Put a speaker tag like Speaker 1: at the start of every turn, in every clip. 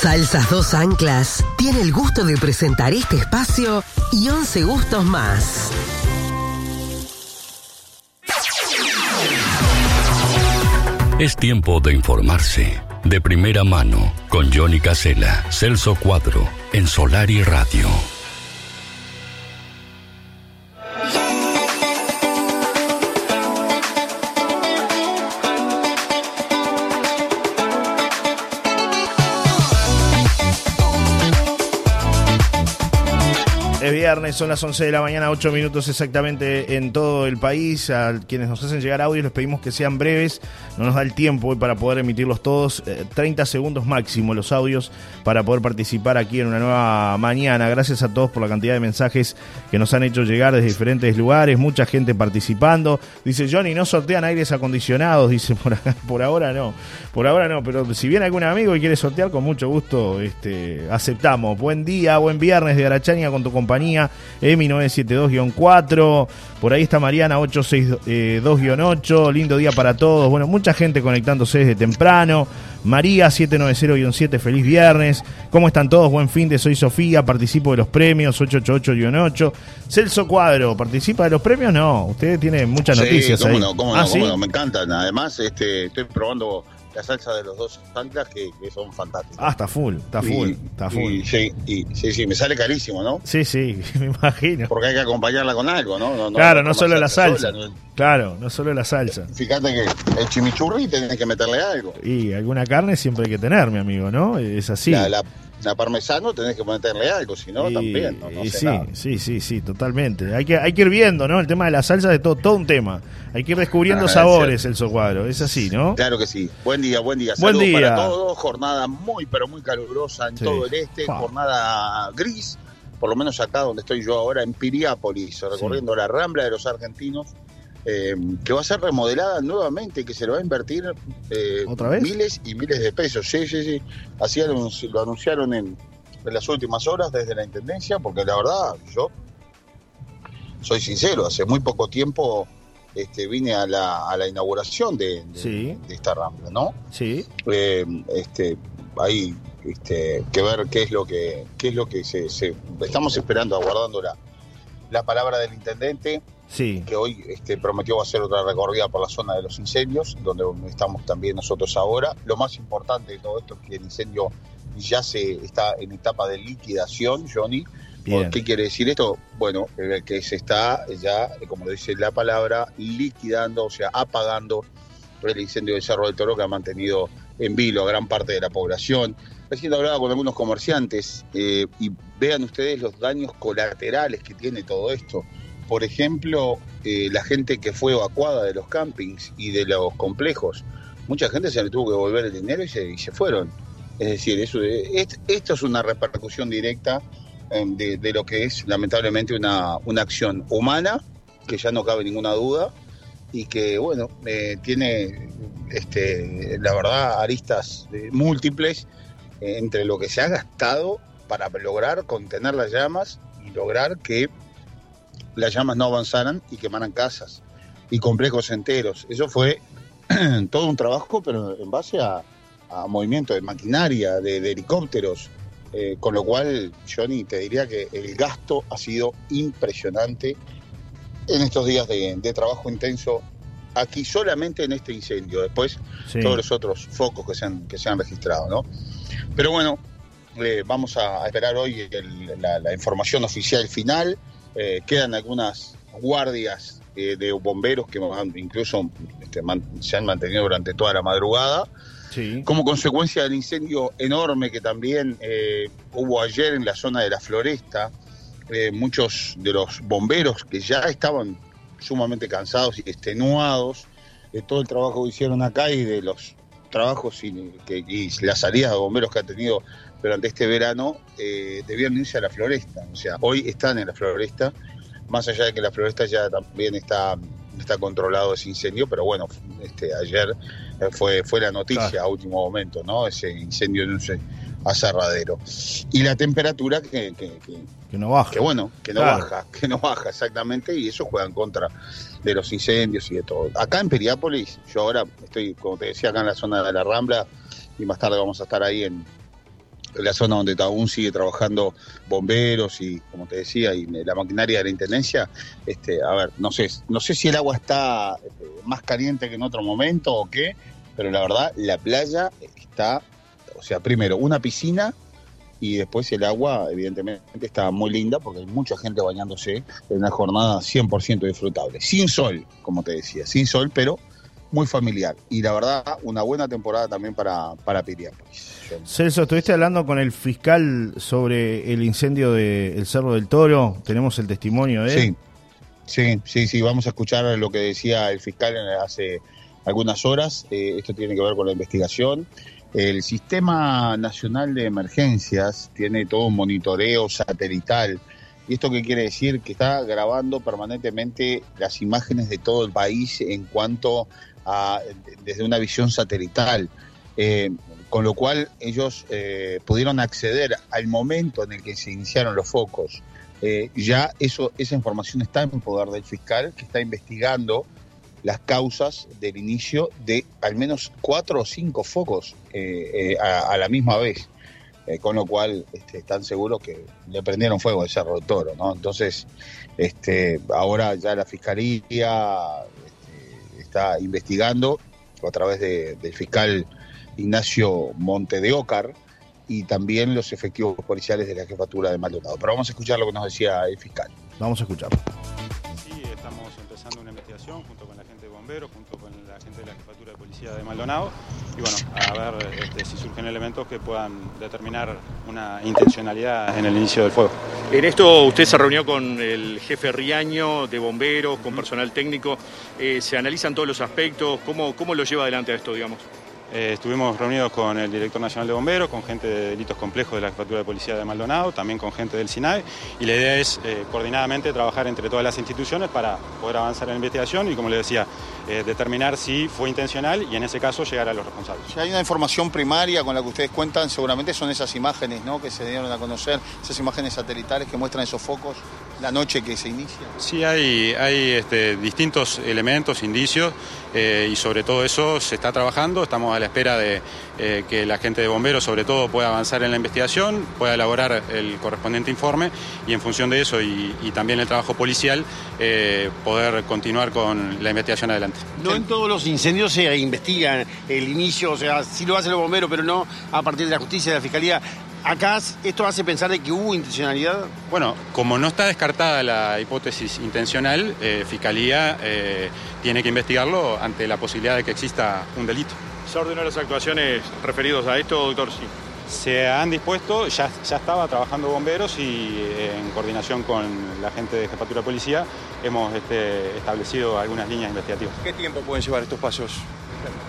Speaker 1: Salsas Dos Anclas tiene el gusto de presentar este espacio y 11 gustos más.
Speaker 2: Es tiempo de informarse de primera mano con Johnny Casella, Celso Cuadro, en Solar y Radio.
Speaker 3: Son las 11 de la mañana, 8 minutos exactamente en todo el país. A quienes nos hacen llegar audios les pedimos que sean breves, no nos da el tiempo hoy para poder emitirlos todos. 30 segundos máximo los audios para poder participar aquí en una nueva mañana. Gracias a todos por la cantidad de mensajes que nos han hecho llegar desde diferentes lugares, mucha gente participando. Dice Johnny, no sortean aires acondicionados, dice por, acá, por ahora no, por ahora no, pero si viene algún amigo y quiere sortear, con mucho gusto este, aceptamos. Buen día, buen viernes de Arachaña con tu compañía EMI 972-4, por ahí está Mariana 862-8, lindo día para todos, bueno, mucha gente conectándose desde temprano, María 790-7, feliz viernes, ¿cómo están todos? Buen fin de, soy Sofía, participo de los premios 888-8, Celso Cuadro, ¿participa de los premios? No, usted tiene muchas noticias
Speaker 4: cómo
Speaker 3: ahí.
Speaker 4: No, cómo
Speaker 3: ¿Ah,
Speaker 4: no,
Speaker 3: sí?
Speaker 4: cómo no, me encantan, además este, estoy probando la salsa de los dos anclas que, que son fantásticas.
Speaker 3: Ah, está full, está full,
Speaker 4: Y-
Speaker 3: está full.
Speaker 4: y sí, y, sí, sí, me sale carísimo, ¿no?
Speaker 3: Sí, sí, me imagino.
Speaker 4: Porque hay que acompañarla con algo, ¿no?
Speaker 3: Claro, no solo la salsa.
Speaker 4: sola, ¿no?
Speaker 3: Claro, no solo la salsa.
Speaker 4: Fíjate que el chimichurri tenés que meterle algo.
Speaker 3: Y alguna carne siempre hay que tener, mi amigo, ¿no? Es así.
Speaker 4: La, la, la parmesano tenés que meterle algo, si no, también. No, no
Speaker 3: y
Speaker 4: sé
Speaker 3: sí,
Speaker 4: nada.
Speaker 3: sí, sí, sí, totalmente. Hay que, hay que ir viendo, ¿no? El tema de la salsa es todo, todo un tema. Hay que ir descubriendo
Speaker 4: Ah, es
Speaker 3: sabores, el socuadro. Es así, ¿no?
Speaker 4: Claro que sí. Buen día, buen día.
Speaker 3: Buen
Speaker 4: Saludos
Speaker 3: día.
Speaker 4: para todos. Jornada muy, pero muy calurosa en
Speaker 3: Sí.
Speaker 4: todo el este.
Speaker 3: Fa.
Speaker 4: Jornada gris, por lo menos acá donde estoy yo ahora, en Piriápolis, recorriendo la Rambla de los Argentinos, eh, que va a ser remodelada nuevamente, que se le va a invertir eh,
Speaker 3: ¿Otra vez?
Speaker 4: miles y miles de pesos. Sí, sí, sí. Así lo anunciaron en, en las últimas horas desde la Intendencia, porque la verdad, yo soy sincero, hace muy poco tiempo este, vine a la, a la inauguración de, de-
Speaker 3: Sí.
Speaker 4: de esta Rambla, ¿no?
Speaker 3: Sí.
Speaker 4: eh, este, hay este, que ver qué es lo que qué es lo que se, se- estamos esperando aguardando la, la palabra del intendente
Speaker 3: Sí.
Speaker 4: que hoy este, prometió hacer otra recorrida por la zona de los incendios donde estamos también nosotros ahora lo más importante de todo esto es que el incendio ya se está en etapa de liquidación Johnny
Speaker 3: Bien.
Speaker 4: ¿Qué quiere decir esto? Bueno, eh, que se está ya, eh, como lo dice la palabra, liquidando, o sea, apagando el incendio del Cerro del Toro que ha mantenido en vilo a gran parte de la población. Recién hablaba con algunos comerciantes eh, y vean ustedes los daños colaterales que tiene todo esto. Por ejemplo, eh, la gente que fue evacuada de los campings y de los complejos. Mucha gente se le tuvo que devolver el dinero y se, fueron. Es decir, eso, est- esto es una repercusión directa eh, de, lo que es lamentablemente una, una acción humana, que ya no cabe ninguna duda, y que, bueno, eh, tiene, este, la verdad, aristas eh, múltiples entre lo que se ha gastado para lograr contener las llamas y lograr que las llamas no avanzaran y quemaran casas y complejos enteros. Eso fue todo un trabajo, pero en base a, a movimiento de maquinaria, de, de helicópteros, eh, con lo cual, Johnny, te diría que el gasto ha sido impresionante en estos días de, de trabajo intenso aquí solamente en este incendio. Después
Speaker 3: Sí.
Speaker 4: todos los otros focos que se han, que se han registrado, ¿no? Pero bueno, eh, vamos a esperar hoy el- la, la información oficial final. Eh, quedan algunas guardias eh, de bomberos que incluso este, man- se han mantenido durante toda la madrugada.
Speaker 3: Sí.
Speaker 4: Como consecuencia del incendio enorme que también eh, hubo ayer en la zona de la floresta, muchos de los bomberos que ya estaban sumamente cansados y extenuados de todo el trabajo que hicieron acá y de los trabajos y, que, y las salidas de bomberos que ha tenido durante este verano, eh, debían irse a la floresta. O sea, hoy están en la floresta, más allá de que la floresta ya también está, está controlado ese incendio, pero bueno, este, ayer eh, fue, fue la noticia
Speaker 3: Claro.
Speaker 4: a último momento, ¿no? Ese incendio en un aserradero. Y la temperatura que, que- que-
Speaker 3: Que no baja.
Speaker 4: que bueno, que no
Speaker 3: Claro.
Speaker 4: baja, que no baja exactamente, y eso juega en contra de los incendios y de todo. Acá en Periápolis, yo ahora estoy, como te decía, acá en la zona de la Rambla, y más tarde vamos a estar ahí en, la zona donde aún sigue trabajando bomberos y, como te decía, y la maquinaria de la intendencia, este, a ver, no sé, no sé si el agua está este, más caliente que en otro momento o qué, pero la verdad, la playa está, o sea, primero, una piscina y después el agua, evidentemente, está muy linda porque hay mucha gente bañándose en una jornada 100% disfrutable. Sin sol, como te decía, sin sol, pero muy familiar. Y la verdad, una buena temporada también para, para Piriápolis.
Speaker 3: Celso, estuviste hablando con el fiscal sobre el incendio del Cerro del Toro. Tenemos el testimonio de
Speaker 4: él. Sí, sí, sí, sí. Vamos a escuchar lo que decía el fiscal hace algunas horas. Eh, esto tiene que ver con la investigación. El Sistema Nacional de Emergencias tiene todo un monitoreo satelital. ¿Y esto qué quiere decir? Que está grabando permanentemente las imágenes de todo el país en cuanto desde una visión satelital. Eh, con lo cual ellos eh, pudieron acceder al momento en el que se iniciaron los focos. Eh, ya esa información está en poder del fiscal que está investigando las causas del inicio de al menos cuatro o cinco focos a, la misma vez. con lo cual este, están seguros que le prendieron fuego al Cerro del Toro. Entonces, este, ahora ya la Fiscalía está investigando a través del fiscal Ignacio Monte de Ocar y también los efectivos policiales de la jefatura de Maldonado. Pero vamos a escuchar lo que nos decía el fiscal.
Speaker 3: Vamos a escuchar.
Speaker 5: Sí, estamos empezando una investigación junto con la gente de bomberos, junto con la gente de la jefatura de policía de Maldonado y bueno, a ver este, si surgen elementos que puedan determinar una intencionalidad en el inicio del fuego.
Speaker 6: En esto usted se reunió con el jefe Riaño de bomberos, con personal técnico, eh, se analizan todos los aspectos, ¿cómo, cómo lo lleva adelante esto, digamos?
Speaker 5: Eh, estuvimos reunidos con el director nacional de bomberos, con gente de delitos complejos de la Jefatura de Policía de Maldonado, también con gente del SINAE, y la idea es eh, coordinadamente trabajar entre todas las instituciones para poder avanzar en la investigación y, como le decía, eh, determinar si fue intencional y, en ese caso, llegar a los responsables.
Speaker 4: Si hay una información primaria con la que ustedes cuentan, seguramente son esas imágenes ¿no? que se dieron a conocer, esas imágenes satelitales que muestran esos focos la noche que se inicia.
Speaker 5: Sí, hay, hay este, distintos elementos, indicios, y sobre todo eso se está trabajando, estamos a la espera de eh, que la gente de bomberos sobre todo pueda avanzar en la investigación, pueda elaborar el correspondiente informe y en función de eso y, también el trabajo policial eh, poder continuar con la investigación adelante.
Speaker 6: No en todos los incendios se investigan el inicio, o sea, sí lo hacen los bomberos, pero no a partir de la justicia, de la fiscalía. Acá esto hace pensar de que hubo intencionalidad.
Speaker 5: Bueno, como no está descartada la hipótesis intencional, eh, Fiscalía tiene que investigarlo ante la posibilidad de que exista un delito.
Speaker 6: ¿Se ordenó las actuaciones referidos a esto, doctor? Sí.
Speaker 5: Se han dispuesto, ya, ya estaba trabajando bomberos y eh, en coordinación con la gente de Jefatura de Policía hemos este, establecido algunas líneas investigativas.
Speaker 6: ¿Qué tiempo pueden llevar estos pasos?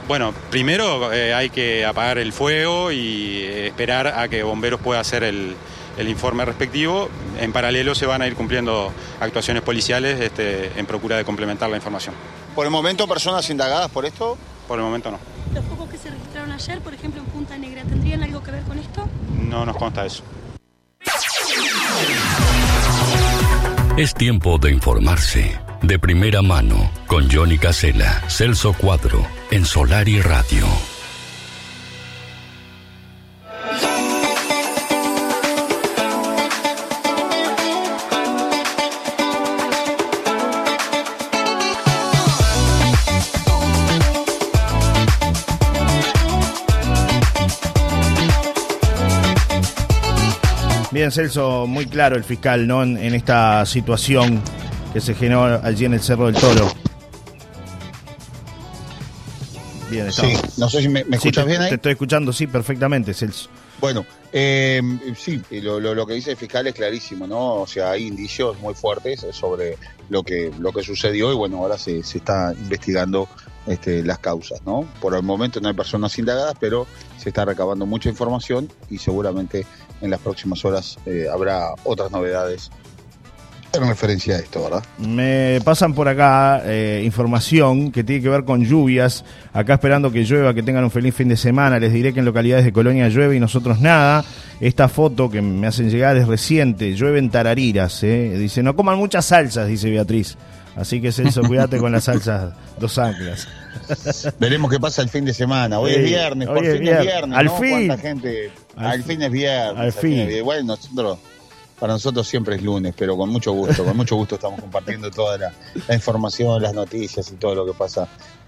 Speaker 5: Bueno, primero eh, hay que apagar el fuego y eh, esperar a que bomberos pueda hacer el, informe respectivo. En paralelo se van a ir cumpliendo actuaciones policiales este, en procura de complementar la información.
Speaker 4: ¿Por el momento personas indagadas por esto?
Speaker 5: Por el momento no.
Speaker 7: ¿Los focos que se registraron ayer, por ejemplo,
Speaker 5: No nos consta eso.
Speaker 2: Es tiempo de informarse. De primera mano, con Johnny Casella, Celso 4, en Solar y Radio.
Speaker 3: Bien, Celso, muy claro el fiscal, ¿no? En, esta situación que se generó allí en el Cerro del Toro.
Speaker 4: Bien, Sí, no sé si me, escuchas bien ahí.
Speaker 3: Te estoy escuchando, sí, perfectamente, Celso.
Speaker 4: Bueno, eh, sí, lo, lo, que dice el fiscal es clarísimo, ¿no? O sea, hay indicios muy fuertes sobre lo que, lo que sucedió y bueno, ahora se, se está investigando este, las causas, ¿no? Por el momento no hay personas indagadas, pero se está recabando mucha información y seguramente en las próximas horas eh, habrá otras novedades en referencia a esto, ¿verdad?
Speaker 3: Me pasan por acá eh, información que tiene que ver con lluvias. Acá esperando que llueva, que tengan un feliz fin de semana. Les diré que en localidades de Colonia llueve y nosotros nada. Esta foto que me hacen llegar es reciente. Llueve en Tarariras. ¿eh? Dice, no coman muchas salsas, dice Beatriz. Así que Celso, cuídate con las salsas dos anclas.
Speaker 4: Veremos qué pasa el fin de semana. Hoy
Speaker 3: Sí,
Speaker 4: es viernes,
Speaker 3: hoy
Speaker 4: por
Speaker 3: es
Speaker 4: fin
Speaker 3: viernes.
Speaker 4: es viernes.
Speaker 3: Al
Speaker 4: ¿no?
Speaker 3: fin.
Speaker 4: ¿Cuánta gente?
Speaker 3: Al
Speaker 4: Al, fin es viernes.
Speaker 3: Al fin.
Speaker 4: es viernes. Bueno, nosotros, para nosotros siempre es lunes, pero con mucho gusto, con mucho gusto estamos compartiendo toda la, la información, las noticias y todo lo que pasa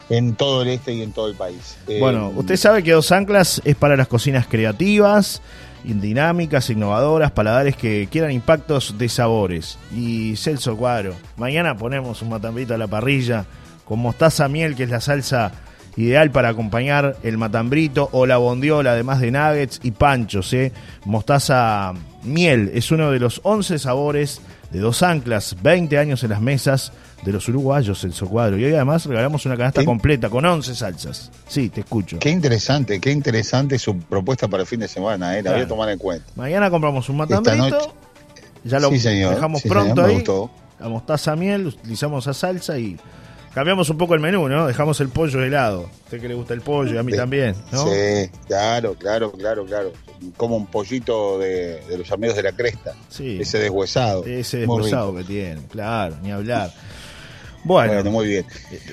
Speaker 4: en todo el este y en todo el país. Eh,
Speaker 3: Bueno, usted sabe que Dos Anclas es para las cocinas creativas, dinámicas, innovadoras, paladares que quieran impactos de sabores. Y Celso Cuadro, mañana ponemos un matambrito a la parrilla con mostaza miel, que es la salsa ideal para acompañar el matambrito o la bondiola, además de nuggets y panchos. ¿eh? Mostaza miel es uno de los 11 sabores de Dos Anclas, 20 años en las mesas de los uruguayos, Celso Cuadro. Y hoy además regalamos una canasta
Speaker 4: ¿Qué?
Speaker 3: completa con 11 salsas. Sí, te escucho.
Speaker 4: Qué interesante, qué interesante su propuesta para el fin de semana, eh, la voy a tomar en cuenta.
Speaker 3: Mañana compramos un
Speaker 4: Esta
Speaker 3: matambrito.
Speaker 4: noche-
Speaker 3: Ya lo
Speaker 4: Sí, señor,
Speaker 3: dejamos
Speaker 4: sí,
Speaker 3: pronto
Speaker 4: señor,
Speaker 3: ahí.
Speaker 4: gustó.
Speaker 3: La mostaza miel, utilizamos esa salsa y cambiamos un poco el menú, ¿no? Dejamos el pollo de lado. A usted que le gusta el pollo y a mí también, ¿no?
Speaker 4: Sí, claro, claro, claro, claro. Como un pollito de, de los amigos de la cresta,
Speaker 3: Sí.
Speaker 4: ese deshuesado.
Speaker 3: Ese deshuesado que tiene, claro, ni hablar. Bueno,
Speaker 4: Bueno, muy bien.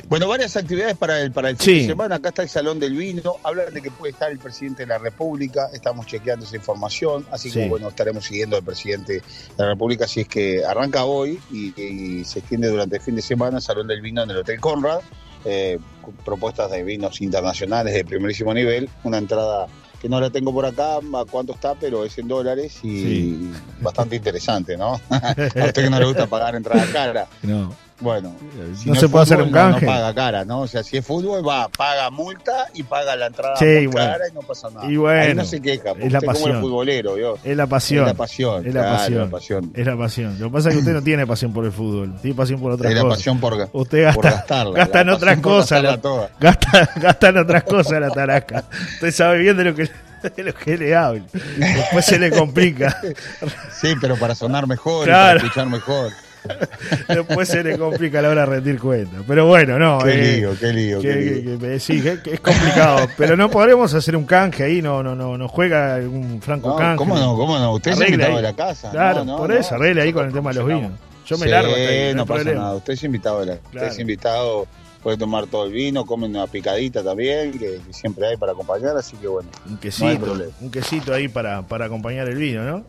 Speaker 4: Bueno, varias actividades para el, para el fin
Speaker 3: Sí.
Speaker 4: de semana. Acá está el Salón del Vino. Hablan de que puede estar el presidente de la República. Estamos chequeando esa información. Así que,
Speaker 3: Sí.
Speaker 4: bueno, estaremos siguiendo al presidente de la República. Si es que arranca hoy y, y se extiende durante el fin de semana, Salón del Vino en el Hotel Conrad. Eh, propuestas de vinos internacionales de primerísimo nivel. Una entrada que no la tengo por acá, a cuánto está, pero es en dólares y
Speaker 3: Sí.
Speaker 4: bastante interesante, ¿no? a usted que no le gusta pagar entrada cara.
Speaker 3: no.
Speaker 4: Bueno, si
Speaker 3: no se puede hacer un canje.
Speaker 4: No, paga cara, ¿no? O sea, si es fútbol, va, paga multa y paga la entrada
Speaker 3: Sí,
Speaker 4: cara y no pasa nada.
Speaker 3: Y bueno,
Speaker 4: Ahí no se queja,
Speaker 3: es la
Speaker 4: usted como
Speaker 3: pasión.
Speaker 4: el futbolero, ¿vio?
Speaker 3: Es la pasión.
Speaker 4: Es la pasión,
Speaker 3: Es la
Speaker 4: claro,
Speaker 3: pasión.
Speaker 4: la pasión.
Speaker 3: Es la pasión. Lo que pasa es que usted no tiene pasión por el fútbol, tiene pasión por otras
Speaker 4: Es la
Speaker 3: cosas.
Speaker 4: pasión por,
Speaker 3: Usted gasta,
Speaker 4: por gastarla.
Speaker 3: gasta en otras
Speaker 4: pasión
Speaker 3: cosas. la-
Speaker 4: toda.
Speaker 3: Gasta, gasta en otras cosas la taraca. Usted sabe bien de lo que, de lo que le hablo. Después se le complica.
Speaker 4: Sí, pero para sonar mejor, y para escuchar mejor.
Speaker 3: Después se le complica a la hora de rendir cuenta. Pero bueno, no.
Speaker 4: Qué
Speaker 3: eh,
Speaker 4: lío, qué lío,
Speaker 3: que-
Speaker 4: qué lío.
Speaker 3: que- que- sí, que- que es complicado. pero no podremos hacer un canje ahí. No, no, no, no juega algún franco
Speaker 4: No,
Speaker 3: canje.
Speaker 4: ¿Cómo no? ¿Cómo no? Usted es invitado de la casa.
Speaker 3: Claro,
Speaker 4: No, no,
Speaker 3: por eso, arregle ahí con el tema de los vinos. Yo me largo ahí, no,
Speaker 4: pasa nada. Usted es invitado de la Usted es invitado, puede tomar todo el vino, come una picadita también, que, siempre hay para acompañar, así que bueno.
Speaker 3: Un
Speaker 4: No hay
Speaker 3: quesito, un quesito ahí para, para acompañar el vino, ¿no?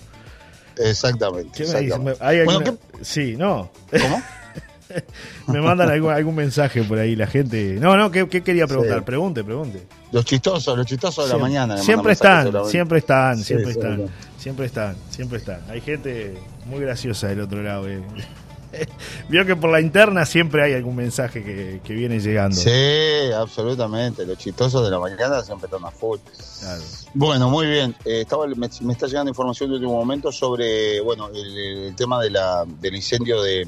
Speaker 4: Exactamente.
Speaker 3: ¿Qué me dice?
Speaker 4: exactamente.
Speaker 3: Me- ¿Hay
Speaker 4: Bueno,
Speaker 3: alguna- Sí, no.
Speaker 4: ¿Cómo?
Speaker 3: Me mandan algún, algún mensaje por ahí la gente. No, no, ¿qué, qué quería preguntar?
Speaker 4: Sí.
Speaker 3: Pregunte, pregunte.
Speaker 4: Los chistosos, los chistosos de la
Speaker 3: Siempre-
Speaker 4: mañana.
Speaker 3: Siempre están,
Speaker 4: seguramente.
Speaker 3: siempre están,
Speaker 4: Sí,
Speaker 3: siempre están.
Speaker 4: sí.
Speaker 3: Siempre están, siempre están. Hay gente muy graciosa del otro lado. eh. Vio que por la interna siempre hay algún mensaje que, que viene llegando.
Speaker 4: Sí, absolutamente. Los chistosos de la mañana siempre están a full.
Speaker 3: Claro.
Speaker 4: Bueno, muy bien. Eh, estaba, me, me está llegando información de último momento sobre bueno el, el tema de la, del incendio de,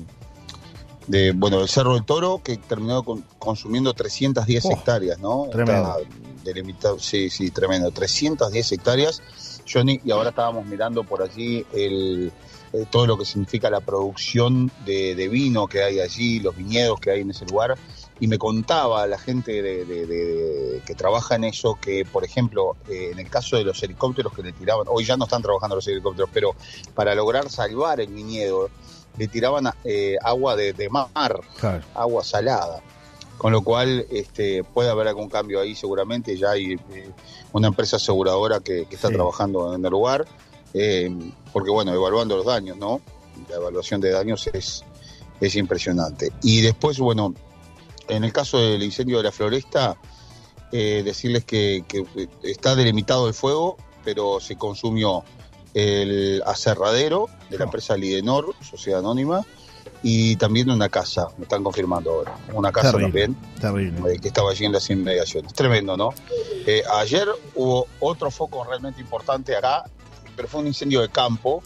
Speaker 4: de bueno del Cerro del Toro que terminó con- consumiendo 310
Speaker 3: Oh,
Speaker 4: hectáreas, ¿no?
Speaker 3: tremendo.
Speaker 4: Está delimitado, sí, sí, tremendo. 310 hectáreas, Johnny, y ahora estábamos mirando por allí el, eh, todo lo que significa la producción de, de vino que hay allí, los viñedos que hay en ese lugar. Y me contaba la gente de, que trabaja en eso que, por ejemplo, eh, en el caso de los helicópteros que le tiraban, hoy ya no están trabajando los helicópteros, pero para lograr salvar el viñedo, le tiraban eh, agua de, de mar,
Speaker 3: Claro.
Speaker 4: agua salada. Con lo cual este, puede haber algún cambio ahí seguramente. Ya hay eh, una empresa aseguradora que, que está
Speaker 3: Sí.
Speaker 4: trabajando en el lugar, eh, porque bueno, evaluando los daños, ¿no? La evaluación de daños es, es impresionante. Y después, bueno, en el caso del incendio de la floresta, eh, decirles que, que está delimitado el fuego, pero se consumió el aserradero de la empresa Lidenor, Sociedad Anónima, y también una casa, me están confirmando ahora, una casa
Speaker 3: Terrible.
Speaker 4: también
Speaker 3: Terrible.
Speaker 4: eh, que estaba allí en las inmediaciones. Tremendo, ¿no? Eh, ayer hubo otro foco realmente importante acá, pero fue un incendio de campo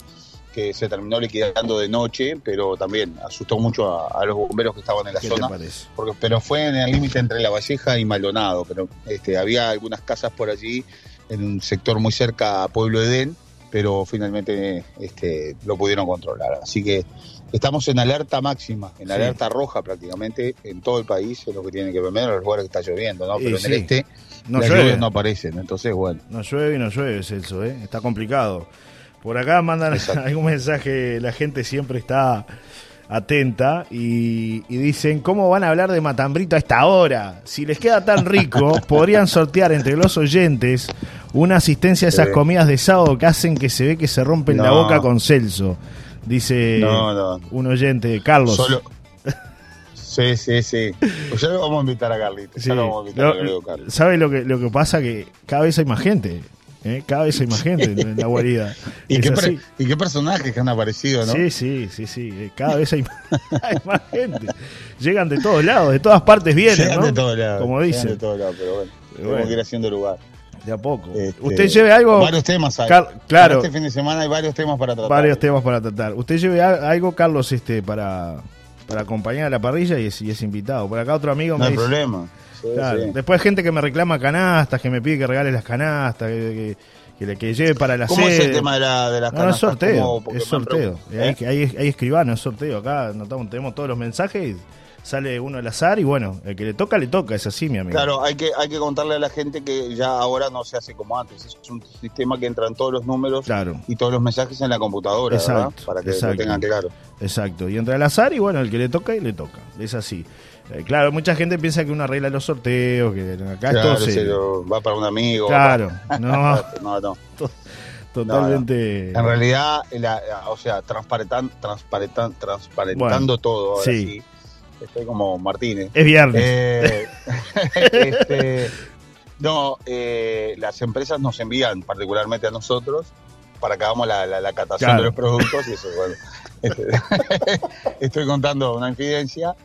Speaker 4: que se terminó liquidando de noche, pero también asustó mucho a, a los bomberos que estaban en la
Speaker 3: ¿Qué te
Speaker 4: zona.
Speaker 3: parece?
Speaker 4: Porque, pero fue en el límite entre La Valleja y Maldonado, pero este, había algunas casas por allí en un sector muy cerca a Pueblo Edén, pero finalmente este, lo pudieron controlar. Así que estamos en alerta máxima, en
Speaker 3: Sí.
Speaker 4: alerta roja prácticamente en todo el país, es lo que tiene que ver, menos en los lugares que está lloviendo, ¿no? Pero en
Speaker 3: sí.
Speaker 4: el este
Speaker 3: No
Speaker 4: las
Speaker 3: llueve.
Speaker 4: no aparecen, entonces bueno.
Speaker 3: No llueve y no llueve, Celso, ¿eh? Está complicado. Por acá mandan
Speaker 4: Exacto.
Speaker 3: algún mensaje, la gente siempre está atenta y, y dicen, ¿cómo van a hablar de matambrito a esta hora? Si les queda tan rico, podrían sortear entre los oyentes una asistencia a esas comidas de sábado que hacen que se ve que se rompen la boca con Celso. Dice
Speaker 4: No, no.
Speaker 3: un oyente, Carlos.
Speaker 4: Solo. Sí, sí, sí. Pues ya lo vamos a invitar a Carlitos.
Speaker 3: Sí.
Speaker 4: Ya lo vamos a invitar
Speaker 3: Lo-
Speaker 4: a querido Carlos.
Speaker 3: ¿Sabe lo que, lo que pasa? Que cada vez hay más gente. ¿eh? Cada vez hay más gente en la guarida.
Speaker 4: ¿Y qué,
Speaker 3: así.
Speaker 4: per- y qué personajes que han aparecido, ¿no?
Speaker 3: Sí, sí, sí, sí. Cada vez hay más, hay más gente. Llegan de todos lados, de todas partes vienen,
Speaker 4: Llegan
Speaker 3: ¿no?
Speaker 4: de todos lados.
Speaker 3: Como
Speaker 4: llegan
Speaker 3: dicen.
Speaker 4: de todos lados, pero bueno. Tenemos
Speaker 3: bueno.
Speaker 4: que ir haciendo lugar.
Speaker 3: De a poco.
Speaker 4: Este,
Speaker 3: Usted lleve algo.
Speaker 4: Varios temas hay.
Speaker 3: Car- claro.
Speaker 4: Para este fin de semana hay varios temas para tratar.
Speaker 3: Varios temas para tratar. Usted lleve algo, Carlos, este, para, para acompañar a la parrilla y es, y es invitado. Por acá otro amigo
Speaker 4: No
Speaker 3: me
Speaker 4: hay
Speaker 3: dice.
Speaker 4: problema. Sí,
Speaker 3: Claro.
Speaker 4: sí.
Speaker 3: Después gente que me reclama canastas, que me pide que regale las canastas, que, que, que le que lleve para la
Speaker 4: ¿Cómo es el tema de, la, de las
Speaker 3: No, no, es
Speaker 4: canastas?
Speaker 3: sorteo, es sorteo.
Speaker 4: ¿Eh?
Speaker 3: hay, hay escribano, es sorteo. Acá notamos, tenemos todos los mensajes y sale uno al azar y bueno, el que le toca, le toca, es así, mi amigo.
Speaker 4: Claro, hay que, hay que contarle a la gente que ya ahora no se hace como antes. Es un sistema que entran todos los números
Speaker 3: Claro.
Speaker 4: y todos los mensajes en la computadora, ¿verdad?
Speaker 3: Exacto,
Speaker 4: Para que
Speaker 3: exacto.
Speaker 4: lo tengan claro.
Speaker 3: Exacto, y entra al azar y bueno, el que le toca y le toca, es así. Eh, claro, mucha gente piensa que uno arregla los sorteos, que acá
Speaker 4: Claro,
Speaker 3: todo
Speaker 4: se va para un amigo.
Speaker 3: Claro, no.
Speaker 4: no, no.
Speaker 3: Totalmente.
Speaker 4: En realidad, la- o sea, transparentan, transparentan, transparentando
Speaker 3: Bueno,
Speaker 4: todo. Ahora
Speaker 3: sí.
Speaker 4: sí. Estoy como Martínez.
Speaker 3: Es viernes.
Speaker 4: Eh, este, no, eh, las empresas nos envían particularmente a nosotros para que hagamos la, la- la catación
Speaker 3: Claro.
Speaker 4: de los productos y eso, bueno. este, estoy contando una infidencia.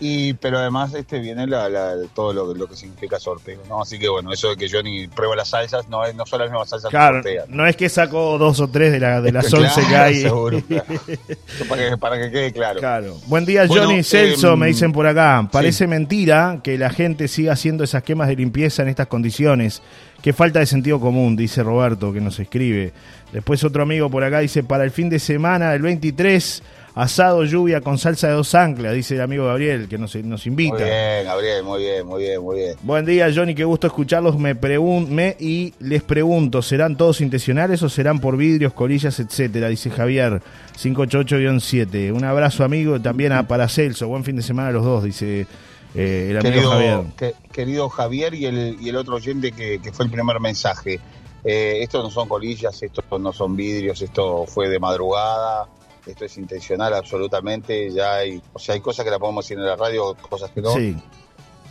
Speaker 4: Y, pero además este viene la, la- todo lo, lo que significa sorteo, ¿no? Así que bueno, eso de que yo ni pruebo las salsas, no, es, no son las mismas salsas
Speaker 3: Claro,
Speaker 4: que sortean.
Speaker 3: no es que sacó dos o tres de, la, de las
Speaker 4: Claro,
Speaker 3: once que hay.
Speaker 4: seguro, claro. para, que, para que quede claro.
Speaker 3: Claro. Buen día,
Speaker 4: Bueno,
Speaker 3: Johnny Celso,
Speaker 4: em,
Speaker 3: me dicen por acá. Parece mentira que la gente siga haciendo esas quemas de limpieza en estas condiciones. Qué falta de sentido común, dice Roberto, que nos escribe. Después otro amigo por acá dice, para el fin de semana del 23, asado lluvia con salsa de dos anclas, dice el amigo Gabriel, que nos, nos invita.
Speaker 4: Muy bien, Gabriel, muy bien, muy bien, muy bien.
Speaker 3: Buen día, Johnny, qué gusto escucharlos. Me, pregun me y les pregunto, ¿serán todos intencionales o serán por vidrios, colillas, etcétera? Dice Javier, 588-7. Un abrazo, amigo, también a para Celso. Buen fin de semana a los dos, dice eh, el amigo
Speaker 4: Querido
Speaker 3: Javier.
Speaker 4: que- querido Javier y el, y el otro oyente que, que fue el primer mensaje. Eh, esto no son colillas, esto no son vidrios, esto fue de madrugada, esto es intencional absolutamente. Ya hay, o sea, hay cosas que la podemos decir en la radio, cosas que no,
Speaker 3: Sí,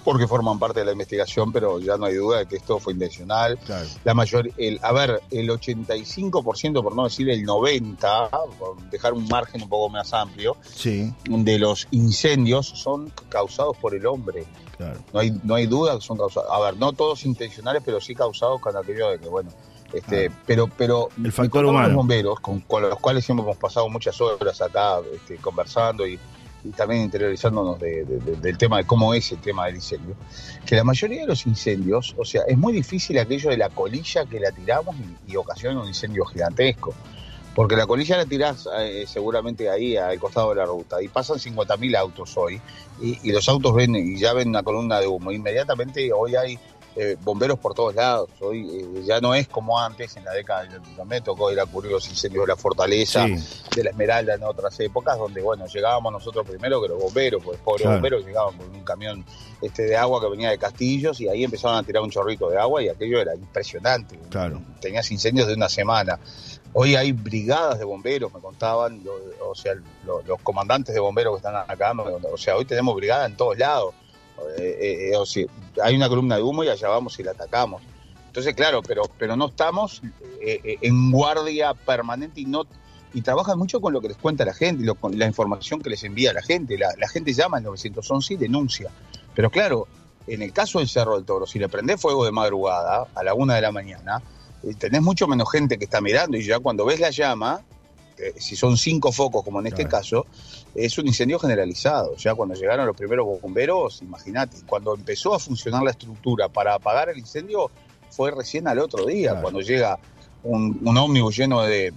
Speaker 4: porque forman parte de la investigación, pero ya no hay duda de que esto fue intencional.
Speaker 3: claro.
Speaker 4: La mayor, el, a ver, el 85%, por no decir el 90%, por dejar un margen un poco más amplio,
Speaker 3: Sí,
Speaker 4: de los incendios son causados por el hombre.
Speaker 3: claro.
Speaker 4: No hay, no hay duda que son causados. A ver, no todos intencionales, pero sí causados con aquello de que, bueno, este, pero, pero
Speaker 3: El factor humano.
Speaker 4: los bomberos, con, con los cuales siempre hemos pasado muchas horas acá este, conversando y, y también interiorizándonos de- de- de- del tema de cómo es el tema del incendio, que la mayoría de los incendios, o sea, es muy difícil aquello de la colilla que la tiramos y, y ocasiona un incendio gigantesco. Porque la colilla la tirás eh, seguramente ahí al costado de la ruta y pasan 50.000 autos hoy y, y los autos ven y ya ven una columna de humo. Inmediatamente hoy hay eh, bomberos por todos lados. Hoy eh, ya no es como antes, en la década del me tocó ir a cubrir los incendios de la Fortaleza,
Speaker 3: Sí,
Speaker 4: de la Esmeralda en otras épocas, donde bueno, llegábamos nosotros primero que los bomberos, porque pobres
Speaker 3: Claro.
Speaker 4: bomberos llegaban con un camión este de agua que venía de Castillos y ahí empezaban a tirar un chorrito de agua y aquello era impresionante.
Speaker 3: Claro.
Speaker 4: Tenías incendios de una semana. Hoy hay brigadas de bomberos, me contaban, lo- o sea, lo- los comandantes de bomberos que están acá, o sea, hoy tenemos brigada en todos lados. Eh, eh, eh, o sea, hay una columna de humo y allá vamos y la atacamos. Entonces, claro, pero, pero no estamos eh, eh, en guardia permanente y no y trabajan mucho con lo que les cuenta la gente, lo- con la información que les envía la gente. La, la gente llama al 911 y denuncia. Pero claro, en el caso del Cerro del Toro, si le prendés fuego de madrugada a la una de la mañana, tenés mucho menos gente que está mirando y ya cuando ves la llama, si son cinco focos como en este
Speaker 3: Claro.
Speaker 4: caso, es un incendio generalizado. Ya cuando llegaron los primeros bomberos, imagínate, cuando empezó a funcionar la estructura para apagar el incendio, fue recién al otro día,
Speaker 3: Claro.
Speaker 4: cuando llega un, un ómnibus lleno de,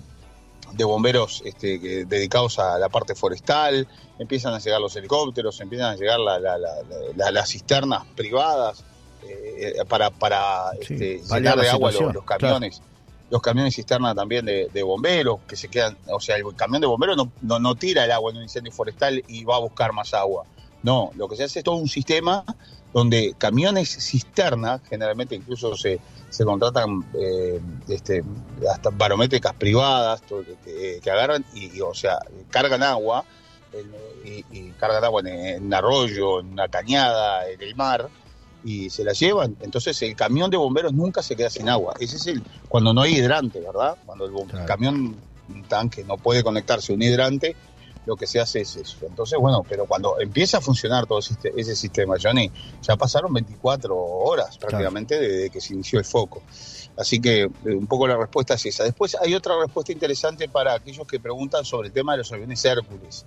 Speaker 4: de bomberos este, que- dedicados a la parte forestal, empiezan a llegar los helicópteros, empiezan a llegar la- la- la- la- las cisternas privadas eh, para, para
Speaker 3: Sí,
Speaker 4: este, llenar de agua los, los camiones. Los camiones cisterna también de, bomberos, que se quedan, o sea, el camión de bomberos no, no, no tira el agua en un incendio forestal y va a buscar más agua. No, lo que se hace es todo un sistema donde camiones cisterna, generalmente incluso se, se contratan eh, este, hasta barométricas privadas que, agarran y, o sea, cargan agua y, y cargan agua en, en un arroyo, en una cañada, en el mar y se la llevan. Entonces el camión de bomberos nunca se queda sin agua. Ese es el cuando no hay hidrante, ¿verdad? Cuando el
Speaker 3: Claro.
Speaker 4: camión, un tanque, no puede conectarse a un hidrante, lo que se hace es eso. Entonces, bueno, pero cuando empieza a funcionar todo ese, ese sistema, Johnny, ya pasaron 24 horas prácticamente desde que se inició el foco. Así que eh, un poco la respuesta es esa. Después hay otra respuesta interesante para aquellos que preguntan sobre el tema de los aviones Hércules.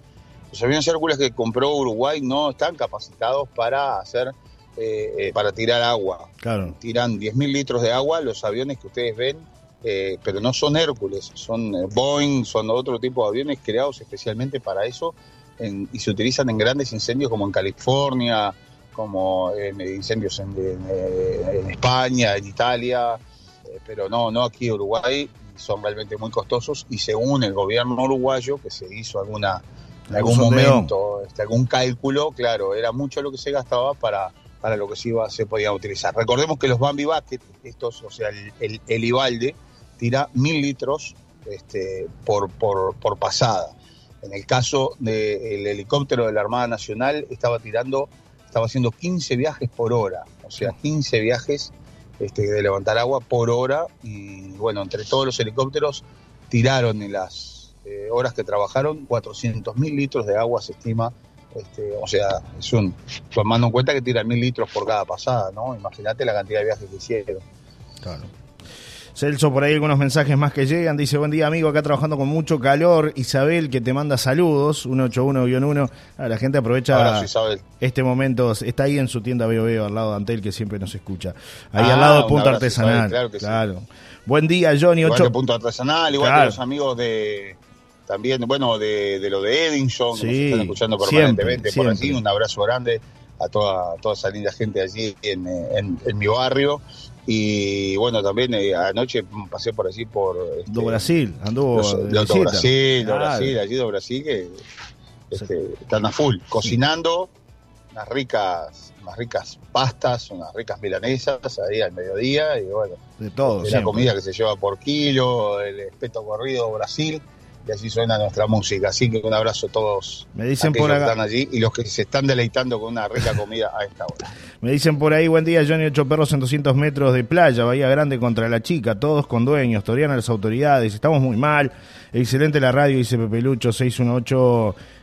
Speaker 4: Los aviones Hércules que compró Uruguay no están capacitados para hacer, eh, eh, para tirar agua.
Speaker 3: Claro.
Speaker 4: Tiran 10.000 litros de agua los aviones que ustedes ven, eh, pero no son Hércules, son eh, Boeing, son otro tipo de aviones creados especialmente para eso en- y se utilizan en grandes incendios como en California, como en incendios en, en- en España, en Italia, eh, pero no, no aquí en Uruguay, son realmente muy costosos y según el gobierno uruguayo, que se hizo alguna en algún
Speaker 3: Algún
Speaker 4: momento, este, algún cálculo, claro, era mucho lo que se gastaba para, para lo que se, iba, se podía utilizar. Recordemos que los Bambi Bucket, estos, o sea, el, el, el Ivalde, tira mil litros este, por, por, por pasada. En el caso del helicóptero de la Armada Nacional, estaba tirando, estaba haciendo 15 viajes por hora, o sea, 15 viajes este, de levantar agua por hora. Y bueno, entre todos los helicópteros tiraron en las eh, horas que trabajaron 400 mil litros de agua, se estima. Este, o sea, es un, tomando en cuenta que tiran mil litros por cada pasada, ¿no? Imagínate la cantidad de viajes que hicieron.
Speaker 3: Claro. Celso, por ahí algunos mensajes más que llegan. Dice, buen día amigo, acá trabajando con mucho calor. Isabel, que te manda saludos, 181-1. Ah, la gente aprovecha
Speaker 4: Abrazo,
Speaker 3: este momento. Está ahí en su tienda Veo, al lado de Antel, que siempre nos escucha. Ahí
Speaker 4: Ah,
Speaker 3: al lado de
Speaker 4: un
Speaker 3: Punto
Speaker 4: abrazo,
Speaker 3: Artesanal.
Speaker 4: Isabel, claro que sí.
Speaker 3: Buen día, Johnny.
Speaker 4: Igual que Punto Artesanal, igual
Speaker 3: Claro.
Speaker 4: que los amigos de también, bueno, de, de lo de Edinson, que nos están escuchando
Speaker 3: siempre,
Speaker 4: permanentemente por
Speaker 3: siempre.
Speaker 4: allí. Un abrazo grande a toda, toda esa linda gente allí en, en, en mi barrio. Y bueno, también eh, anoche pasé por allí por este,
Speaker 3: Do Brasil, anduvo
Speaker 4: los,
Speaker 3: de
Speaker 4: los do. Brasil, do
Speaker 3: Claro.
Speaker 4: Brasil, allí do Brasil que este, están a full, cocinando unas ricas, unas ricas pastas, unas ricas milanesas ahí al mediodía y bueno,
Speaker 3: De todo,
Speaker 4: de la comida que se lleva por kilo, el espeto corrido Brasil, y así suena nuestra música. Así que un abrazo a todos
Speaker 3: Me dicen
Speaker 4: que están allí y los que se están deleitando con una rica comida a esta hora.
Speaker 3: me dicen por ahí, buen día, Johnny, ocho perros en 200 metros de playa, Bahía Grande contra la chica, todos con dueños, Toriana las autoridades, estamos muy mal, excelente la radio, dice Pepe Lucho,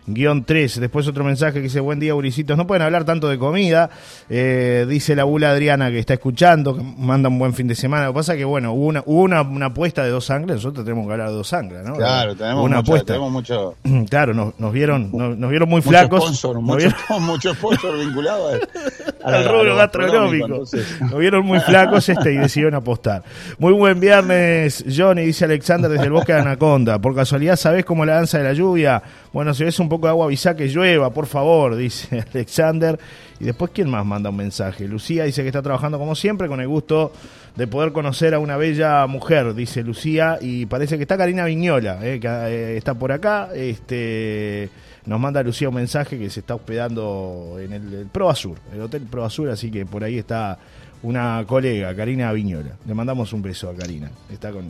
Speaker 3: 618-3. Después otro mensaje que dice, buen día, Uricitos, no pueden hablar tanto de comida, eh, dice la bula Adriana que está escuchando, que manda un buen fin de semana, lo que pasa que, bueno, hubo una, hubo una, una apuesta de dos sangres, nosotros tenemos que hablar de dos sangres, ¿no?
Speaker 4: Claro, tenemos,
Speaker 3: una
Speaker 4: mucha-
Speaker 3: apuesta.
Speaker 4: tenemos mucho,
Speaker 3: Claro, nos, nos vieron, nos, nos vieron muy
Speaker 4: mucho
Speaker 3: flacos.
Speaker 4: sponsor,
Speaker 3: nos
Speaker 4: mucho,
Speaker 3: vieron-
Speaker 4: mucho sponsor vinculado a, a-
Speaker 3: al rubro gastronómico.
Speaker 4: entonces-
Speaker 3: Nos vieron muy flacos este y decidieron apostar. Muy buen viernes, Johnny, dice Alexander desde el bosque de Anaconda. Por casualidad, ¿sabés cómo la danza de la lluvia? Bueno, si ves un poco de agua, avisá que llueva, por favor, dice Alexander. Y después, ¿quién más manda un mensaje? Lucía dice que está trabajando como siempre, con el gusto de poder conocer a una bella mujer, dice Lucía. Y parece que está Karina Viñola, eh, que eh, está por acá. Este nos manda Lucía un mensaje que se está hospedando en el, el Pro el Hotel Pro así que por ahí está una colega, Karina Viñola. Le mandamos un beso a Karina. Está con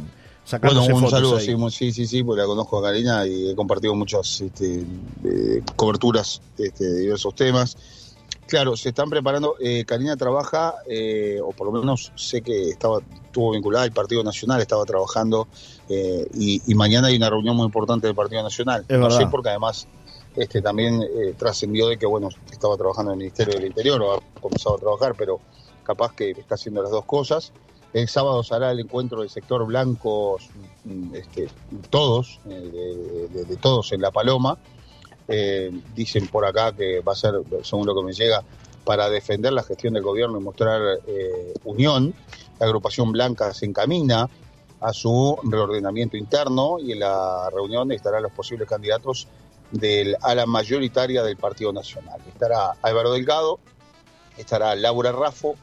Speaker 4: Bueno, un
Speaker 3: fotos
Speaker 4: saludo, sí, sí, sí, sí, porque la conozco a Karina y he compartido muchas este, eh, coberturas este, de diversos temas. Claro, se están preparando. eh, Karina trabaja, eh, o por lo menos sé que estaba estuvo vinculada al Partido Nacional, estaba trabajando, eh, y, y mañana hay una reunión muy importante del Partido Nacional.
Speaker 3: Es
Speaker 4: no
Speaker 3: verdad.
Speaker 4: sé, porque además este, también trascendió de que, bueno, estaba trabajando en el Ministerio del Interior, o ha comenzado a trabajar, pero capaz que está haciendo las dos cosas. El sábado se hará el encuentro del sector blancos, mm, este, todos, eh, de, todos en La Paloma. Eh, dicen por acá que va a ser, según lo que me llega, para defender la gestión del gobierno y mostrar eh, unión. La agrupación blanca se encamina a su reordenamiento interno y en la reunión estarán los posibles candidatos del ala mayoritaria del Partido Nacional. Estará Álvaro Delgado, estará Laura Raffo,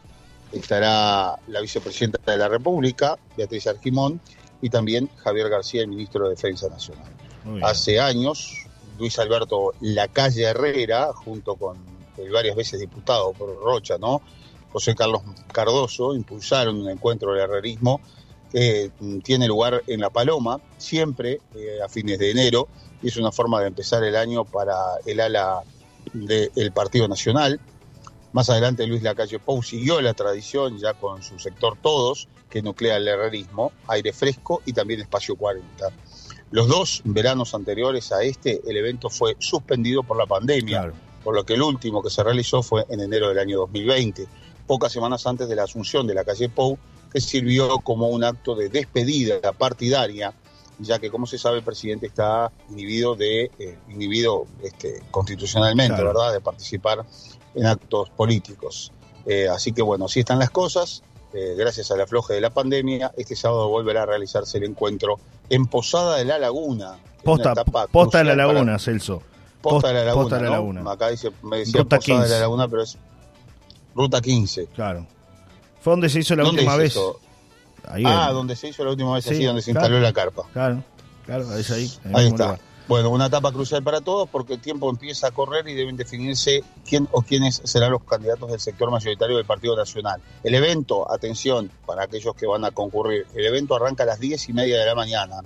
Speaker 4: estará la vicepresidenta de la República, Beatriz Argimón, y también Javier García, el ministro de Defensa Nacional. Hace años, Luis Alberto Lacalle Herrera, junto con el varias veces diputado por Rocha, ¿no? José Carlos Cardoso, impulsaron un encuentro del herrerismo que mm, tiene lugar en La Paloma, siempre eh, a fines de enero, y es una forma de empezar el año para el ala del Partido Nacional. Más adelante Luis Lacalle Pou siguió la tradición ya con su sector Todos, que nuclea el herrerismo, Aire Fresco y también Espacio 40. Los dos veranos anteriores a este, el evento fue suspendido por la pandemia,
Speaker 3: Claro.
Speaker 4: por lo que el último que se realizó fue en enero del año 2020, pocas semanas antes de la asunción de la calle Pou, que sirvió como un acto de despedida partidaria, ya que, como se sabe, el presidente está inhibido, de, eh, inhibido este, constitucionalmente,
Speaker 3: Claro.
Speaker 4: ¿verdad?, de participar en actos políticos. Eh, así que, bueno, así están las cosas. Eh, gracias al afloje de la pandemia, este sábado volverá a realizarse el encuentro en Posada de la Laguna.
Speaker 3: Posta, posta de la
Speaker 4: para-
Speaker 3: laguna, Celso.
Speaker 4: Posta de la Laguna.
Speaker 3: Posta de la
Speaker 4: ¿no?
Speaker 3: Laguna.
Speaker 4: Acá dice, me decía
Speaker 3: Ruta
Speaker 4: Posada de
Speaker 3: 15.
Speaker 4: la Laguna, pero es Ruta 15.
Speaker 3: Claro. Fue donde se hizo la
Speaker 4: ¿Dónde
Speaker 3: última
Speaker 4: es
Speaker 3: vez.
Speaker 4: eso?
Speaker 3: Ahí
Speaker 4: Ah, donde se hizo la última vez,
Speaker 3: Sí,
Speaker 4: así, donde se
Speaker 3: claro.
Speaker 4: instaló la carpa.
Speaker 3: Claro, claro, es ahí.
Speaker 4: Ahí está.
Speaker 3: lugar.
Speaker 4: Bueno, una etapa crucial para todos porque el tiempo empieza a correr y deben definirse quién o quiénes serán los candidatos del sector mayoritario del Partido Nacional. El evento, atención, para aquellos que van a concurrir, el evento arranca a las 10 y media de la mañana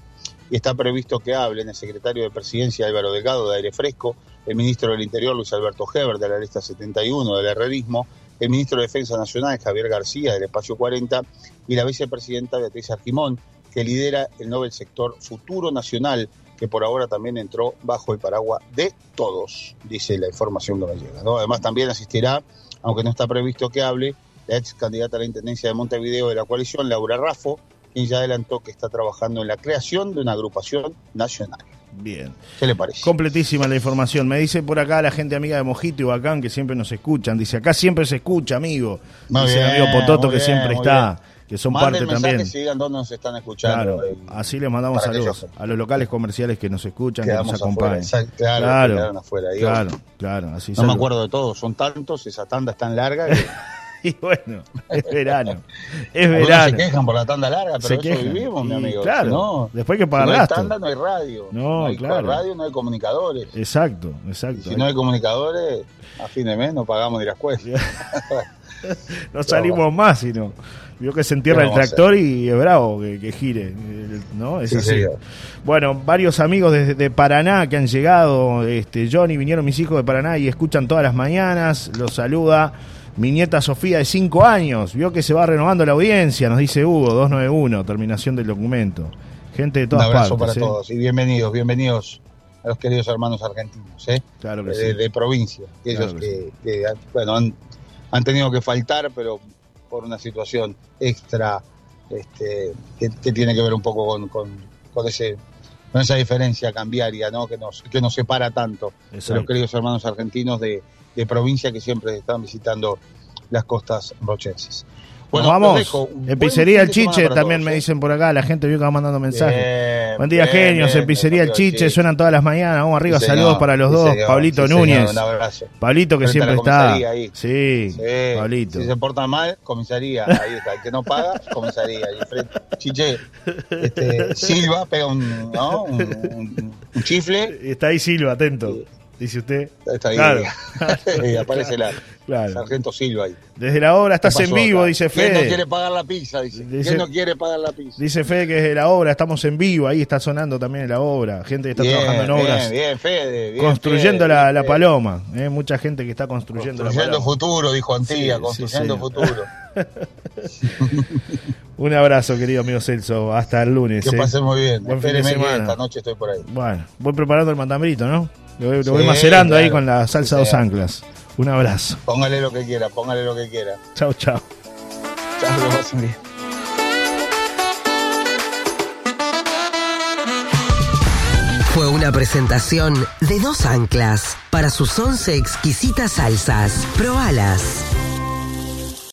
Speaker 4: y está previsto que hablen el secretario de Presidencia Álvaro Delgado de Aire Fresco, el ministro del Interior Luis Alberto Heber de la lista 71 del Herrerismo, el ministro de Defensa Nacional Javier García del Espacio 40 y la vicepresidenta Beatriz Argimón, que lidera el Nobel Sector Futuro Nacional, que por ahora también entró bajo el paraguas de todos, dice la información que me llega. ¿no? Además también asistirá, aunque no está previsto que hable, la ex candidata a la Intendencia de Montevideo de la coalición, Laura Raffo, quien ya adelantó que está trabajando en la creación de una agrupación nacional.
Speaker 3: Bien.
Speaker 4: ¿Qué le parece?
Speaker 3: Completísima la información. Me dice por acá la gente amiga de Mojito y Bacán que siempre nos escuchan. Dice, acá siempre se escucha, amigo.
Speaker 4: Muy
Speaker 3: Dice
Speaker 4: bien,
Speaker 3: el amigo Pototo que
Speaker 4: bien,
Speaker 3: siempre está,
Speaker 4: bien.
Speaker 3: Que son
Speaker 4: Manden
Speaker 3: parte
Speaker 4: mensajes
Speaker 3: también.
Speaker 4: y digan dónde nos están escuchando.
Speaker 3: Claro,
Speaker 4: eh,
Speaker 3: así les mandamos saludos
Speaker 4: ellos-
Speaker 3: a los locales comerciales que nos escuchan, que nos
Speaker 4: afuera.
Speaker 3: acompañan.
Speaker 4: Claro,
Speaker 3: Claro,
Speaker 4: quedaron afuera.
Speaker 3: Claro, claro, así
Speaker 4: No me acuerdo de todos, son tantos, esa tanda es tan larga que
Speaker 3: Y bueno, es verano. Es
Speaker 4: algunos se
Speaker 3: verano.
Speaker 4: quejan por la tanda larga, pero
Speaker 3: Se
Speaker 4: eso
Speaker 3: quejan.
Speaker 4: vivimos, mi amigo.
Speaker 3: claro,
Speaker 4: Si no,
Speaker 3: después que
Speaker 4: si
Speaker 3: pagar
Speaker 4: no hay tanda, no hay radio.
Speaker 3: No,
Speaker 4: hay
Speaker 3: claro.
Speaker 4: radio, no hay comunicadores.
Speaker 3: Exacto, exacto.
Speaker 4: Si no hay comunicadores, a fin de mes no pagamos ni la escuela.
Speaker 3: No salimos más, sino. Vio que se entierra
Speaker 4: ¿Qué
Speaker 3: el tractor y es bravo que, que gire. ¿No? Es
Speaker 4: Sí,
Speaker 3: así. Bueno, varios amigos desde de Paraná que han llegado. Este, Johnny, vinieron mis hijos de Paraná y escuchan todas las mañanas. Los saluda mi nieta Sofía de 5 años. Vio que se va renovando la audiencia, nos dice Hugo, 291, terminación del documento. Gente de
Speaker 4: Un
Speaker 3: todas
Speaker 4: abrazo
Speaker 3: partes.
Speaker 4: para
Speaker 3: ¿eh?
Speaker 4: todos y bienvenidos, bienvenidos a los queridos hermanos argentinos, ¿eh?
Speaker 3: Claro que
Speaker 4: de,
Speaker 3: sí.
Speaker 4: de provincia,
Speaker 3: Claro que
Speaker 4: que, que, bueno, han, han tenido que faltar, pero por una situación extra este, que, que tiene que ver un poco con, con, con ese, con esa diferencia cambiaria ¿no? que, nos, que nos separa tanto de los queridos hermanos argentinos de, de provincia que siempre están visitando las costas rochenses.
Speaker 3: Nos vamos.
Speaker 4: dejo.
Speaker 3: En Pizzería
Speaker 4: fin
Speaker 3: El Chiche también
Speaker 4: todos,
Speaker 3: me
Speaker 4: ¿eh?
Speaker 3: dicen por acá. La gente vio que va mandando mensajes.
Speaker 4: Bien,
Speaker 3: Buen día,
Speaker 4: bien,
Speaker 3: genios.
Speaker 4: bien,
Speaker 3: en Pizzería El Chiche suenan todas las mañanas. Vamos arriba.
Speaker 4: Sí,
Speaker 3: Saludos
Speaker 4: señor,
Speaker 3: para los
Speaker 4: sí,
Speaker 3: dos.
Speaker 4: señor,
Speaker 3: Pablito
Speaker 4: sí, señor,
Speaker 3: Núñez.
Speaker 4: abrazo.
Speaker 3: Pablito que
Speaker 4: Frente
Speaker 3: siempre está.
Speaker 4: ahí.
Speaker 3: Sí, Pablito.
Speaker 4: Si se porta mal, comisaría. Ahí está. El que no paga, comisaría. Y Chiche, este, Silva pega un, ¿no? un, un- un chifle.
Speaker 3: Está ahí Silva, atento. Dice usted.
Speaker 4: Está ahí.
Speaker 3: Claro.
Speaker 4: y aparece la
Speaker 3: Claro.
Speaker 4: Sargento Silva ahí.
Speaker 3: Desde la obra estás
Speaker 4: ¿Qué
Speaker 3: en vivo,
Speaker 4: acá?
Speaker 3: dice
Speaker 4: ¿Quién no
Speaker 3: Fede.
Speaker 4: quiere pagar la pizza? Dice.
Speaker 3: Dice-
Speaker 4: ¿Quién no quiere pagar la pizza?
Speaker 3: Dice Fede que desde la obra estamos en vivo. Ahí está sonando también la obra. Gente que está
Speaker 4: Bien,
Speaker 3: trabajando en obras.
Speaker 4: Bien, bien, Fede. bien,
Speaker 3: construyendo
Speaker 4: Fede,
Speaker 3: la,
Speaker 4: bien,
Speaker 3: la
Speaker 4: Fede.
Speaker 3: paloma. ¿eh? Mucha gente que está construyendo,
Speaker 4: Construyendo
Speaker 3: la paloma.
Speaker 4: futuro, dijo Antía,
Speaker 3: Sí,
Speaker 4: construyendo
Speaker 3: sí,
Speaker 4: futuro.
Speaker 3: Un abrazo, querido amigo Celso. Hasta el lunes.
Speaker 4: Que
Speaker 3: ¿eh?
Speaker 4: pasen muy bien.
Speaker 3: Buen fin de semana.
Speaker 4: esta noche estoy por ahí.
Speaker 3: Bueno, voy preparando el mandambrito, ¿no? Lo voy, lo voy
Speaker 4: Sí,
Speaker 3: macerando ahí con la salsa
Speaker 4: Sí,
Speaker 3: dos anclas. Un abrazo.
Speaker 4: Póngale lo que quiera, póngale lo que quiera.
Speaker 3: Chao, chao.
Speaker 4: Chao, que lo pasen bien.
Speaker 1: Fue una presentación de dos anclas para sus once exquisitas salsas. Probalas.